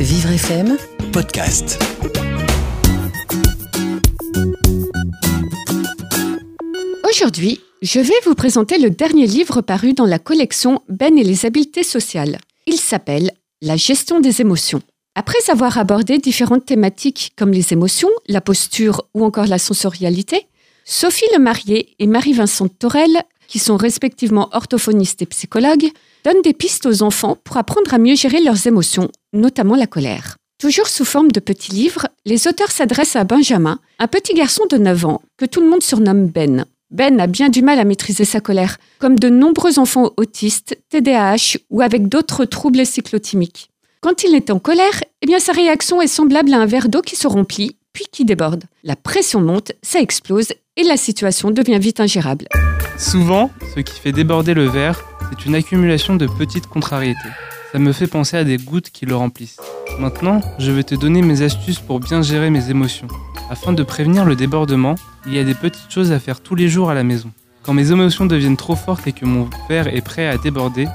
Vivre FM, podcast. Aujourd'hui, je vais vous présenter le dernier livre paru dans la collection Ben et les habiletés sociales. Il s'appelle La gestion des émotions. Après avoir abordé différentes thématiques comme les émotions, la posture ou encore la sensorialité, Sophie Lemarié et Marie-Vincent Torel, qui sont respectivement orthophonistes et psychologues, donnent des pistes aux enfants pour apprendre à mieux gérer leurs émotions, notamment la colère. Toujours sous forme de petits livres, les auteurs s'adressent à Benjamin, un petit garçon de 9 ans que tout le monde surnomme Ben. Ben a bien du mal à maîtriser sa colère, comme de nombreux enfants autistes, TDAH ou avec d'autres troubles cyclotimiques. Quand il est en colère, eh bien sa réaction est semblable à un verre d'eau qui se remplit, puis qui déborde. La pression monte, ça explose et la situation devient vite ingérable. Souvent, ce qui fait déborder le verre, c'est une accumulation de petites contrariétés. Ça me fait penser à des gouttes qui le remplissent. Maintenant, je vais te donner mes astuces pour bien gérer mes émotions. Afin de prévenir le débordement, il y a des petites choses à faire tous les jours à la maison. Quand mes émotions deviennent trop fortes et que mon verre est prêt à déborder,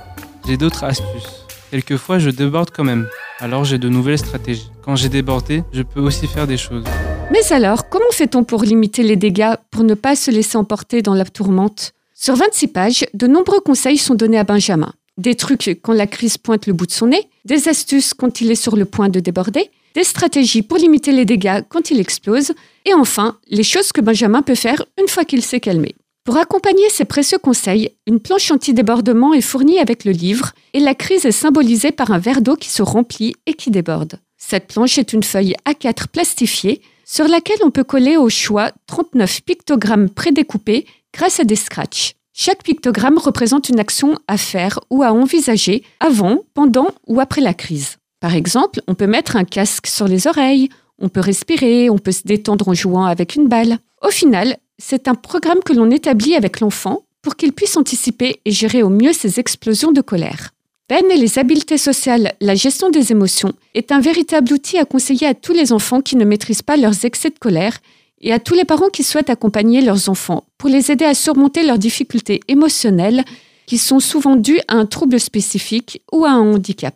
j'ai d'autres astuces. Quelquefois, je déborde quand même, alors j'ai de nouvelles stratégies. Quand j'ai débordé, je peux aussi faire des choses. Mais alors, comment fait-on pour limiter les dégâts, pour ne pas se laisser emporter dans la tourmente? Sur 26 pages, de nombreux conseils sont donnés à Benjamin. Des trucs quand la crise pointe le bout de son nez, des astuces quand il est sur le point de déborder, des stratégies pour limiter les dégâts quand il explose, et enfin, les choses que Benjamin peut faire une fois qu'il s'est calmé. Pour accompagner ces précieux conseils, une planche anti-débordement est fournie avec le livre et la crise est symbolisée par un verre d'eau qui se remplit et qui déborde. Cette planche est une feuille A4 plastifiée sur laquelle on peut coller au choix 39 pictogrammes prédécoupés grâce à des scratchs. Chaque pictogramme représente une action à faire ou à envisager avant, pendant ou après la crise. Par exemple, on peut mettre un casque sur les oreilles, on peut respirer, on peut se détendre en jouant avec une balle. Au final, c'est un programme que l'on établit avec l'enfant pour qu'il puisse anticiper et gérer au mieux ses explosions de colère. Ben et les habiletés sociales, la gestion des émotions, est un véritable outil à conseiller à tous les enfants qui ne maîtrisent pas leurs excès de colère et à tous les parents qui souhaitent accompagner leurs enfants pour les aider à surmonter leurs difficultés émotionnelles qui sont souvent dues à un trouble spécifique ou à un handicap.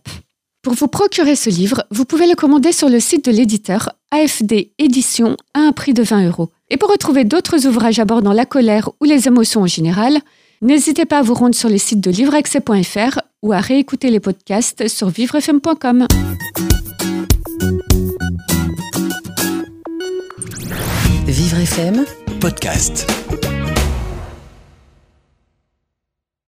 Pour vous procurer ce livre, vous pouvez le commander sur le site de l'éditeur AFD Édition à un prix de 20 euros. Et pour retrouver d'autres ouvrages abordant la colère ou les émotions en général, n'hésitez pas à vous rendre sur les sites de livreaccès.fr ou à réécouter les podcasts sur vivrefm.com. FM. Podcast.